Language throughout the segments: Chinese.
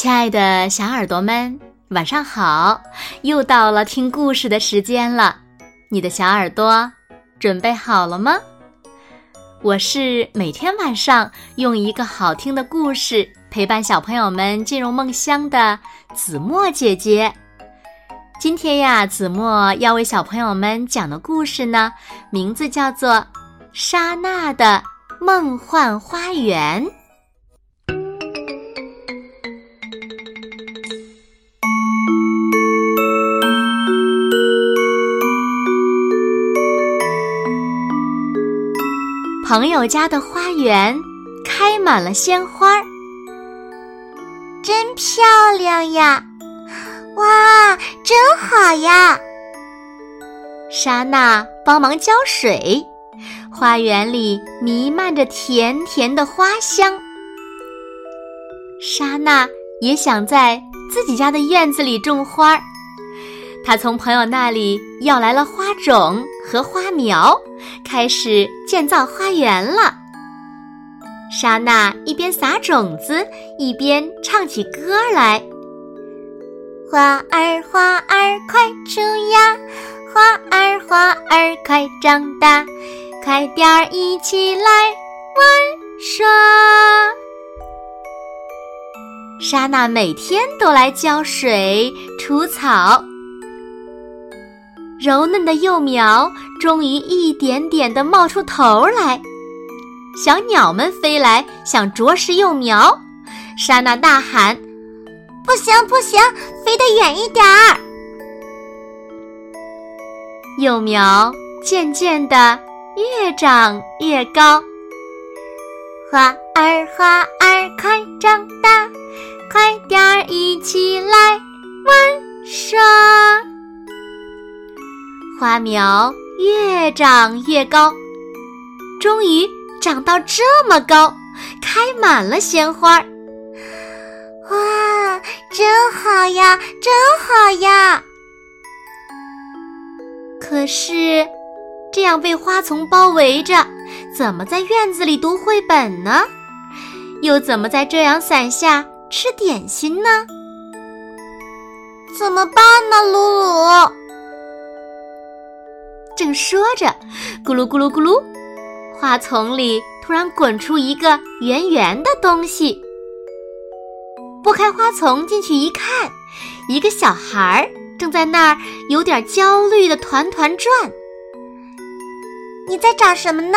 亲爱的小耳朵们，晚上好！又到了听故事的时间了，你的小耳朵准备好了吗？我是每天晚上用一个好听的故事陪伴小朋友们进入梦乡的子墨姐姐。今天呀，子墨要为小朋友们讲的故事呢，名字叫做《莎娜的梦幻花园》。朋友家的花园开满了鲜花，真漂亮呀！哇，真好呀！莎娜帮忙浇水，花园里弥漫着甜甜的花香。莎娜也想在自己家的院子里种花，她从朋友那里要来了花种和花苗。开始建造花园了。莎娜一边撒种子，一边唱起歌来：“花儿花儿快出芽，花儿花儿快长大，快点儿一起来玩耍。”莎娜每天都来浇水、除草。柔嫩的幼苗终于一点点地冒出头来，小鸟们飞来想啄食幼苗。莎娜大喊：“不行不行，飞得远一点儿！”幼苗渐渐地越长越高，花儿花儿快长大，快点儿一起来玩耍。花苗越长越高，终于长到这么高，开满了鲜花。哇，真好呀，真好呀！可是，这样被花丛包围着，怎么在院子里读绘本呢？又怎么在遮阳伞下吃点心呢？怎么办呢，鲁鲁？正说着，咕噜咕噜咕噜，花丛里突然滚出一个圆圆的东西。拨开花丛进去一看，一个小孩儿正在那儿有点焦虑的团团转。你在找什么呢？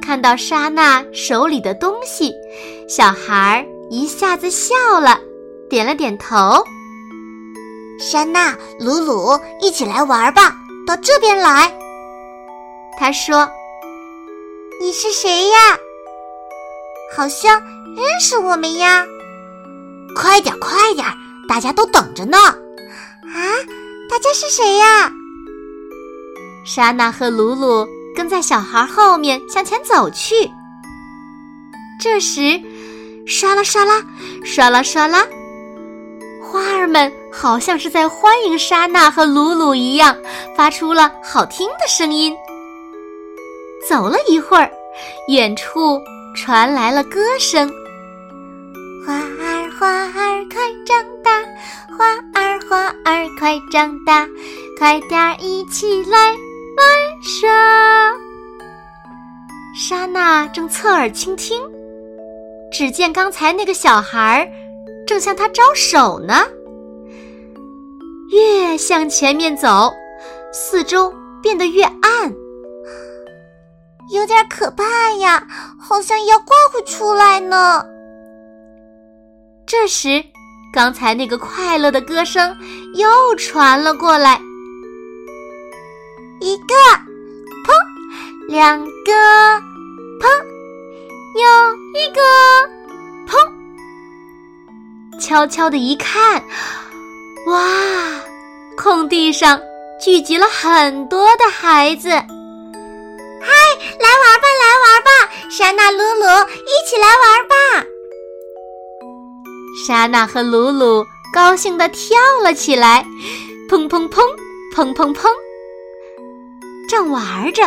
看到莎娜手里的东西，小孩儿一下子笑了，点了点头。莎娜、鲁鲁，一起来玩吧。到这边来，他说：“你是谁呀？好像认识我们呀！快点，快点，大家都等着呢！啊，大家是谁呀？”莎娜和鲁鲁跟在小孩后面向前走去。这时，唰啦唰啦，唰啦唰啦。花儿们好像是在欢迎莎娜和鲁鲁一样，发出了好听的声音。走了一会儿，远处传来了歌声：“花儿花儿快长大，花儿花儿快长大，快点儿一起来玩耍。”莎娜正侧耳倾听，只见刚才那个小孩儿。正向他招手呢，越向前面走，四周变得越暗，有点可怕呀，好像要挂会出来呢。这时，刚才那个快乐的歌声又传了过来，一个，砰，两个，砰，又一个，砰。悄悄的一看，哇，空地上聚集了很多的孩子。嗨，来玩吧，来玩吧！莎娜、鲁鲁，一起来玩吧！莎娜和鲁鲁高兴地跳了起来，砰砰砰，砰砰砰。正玩着，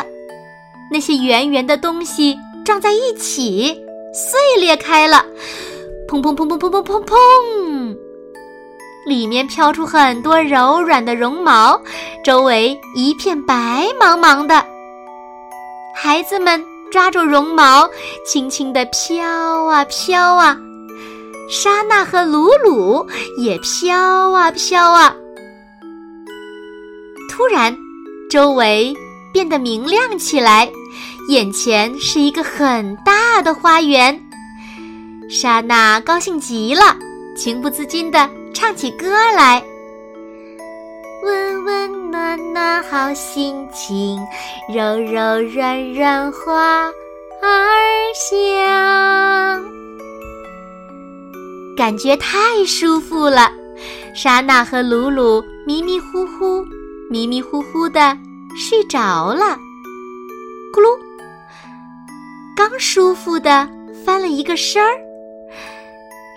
那些圆圆的东西撞在一起，碎裂开了。砰砰砰砰砰砰砰砰，里面飘出很多柔软的绒毛，周围一片白茫茫的。孩子们抓住绒毛，轻轻地飘啊飘啊。莎娜和鲁鲁也飘啊飘啊。突然，周围变得明亮起来，眼前是一个很大的花园。莎娜高兴极了，情不自禁地唱起歌来：“温温暖暖好心情，柔柔软软花儿香。”感觉太舒服了，莎娜和鲁鲁迷迷糊糊。迷迷糊糊的睡着了，咕噜，刚舒服的翻了一个身儿。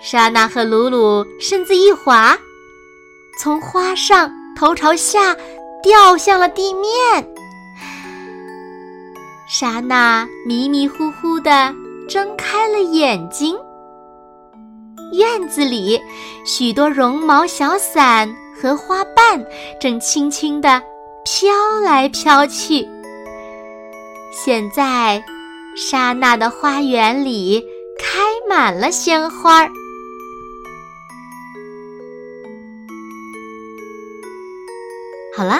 莎娜和鲁鲁身子一滑，从花上头朝下掉向了地面。莎娜迷迷糊糊的睁开了眼睛。院子里，许多绒毛小伞。和花瓣正轻轻地飘来飘去。现在，莎娜的花园里开满了鲜花儿。好了，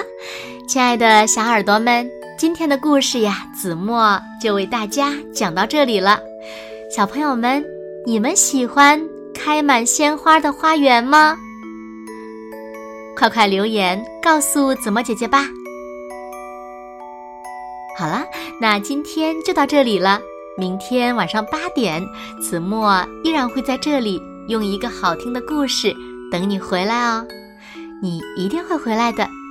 亲爱的小耳朵们，今天的故事呀，子墨就为大家讲到这里了。小朋友们，你们喜欢开满鲜花的花园吗？快快留言告诉子墨姐姐吧！好了，那今天就到这里了。明天晚上八点，子墨依然会在这里用一个好听的故事等你回来哦。你一定会回来的，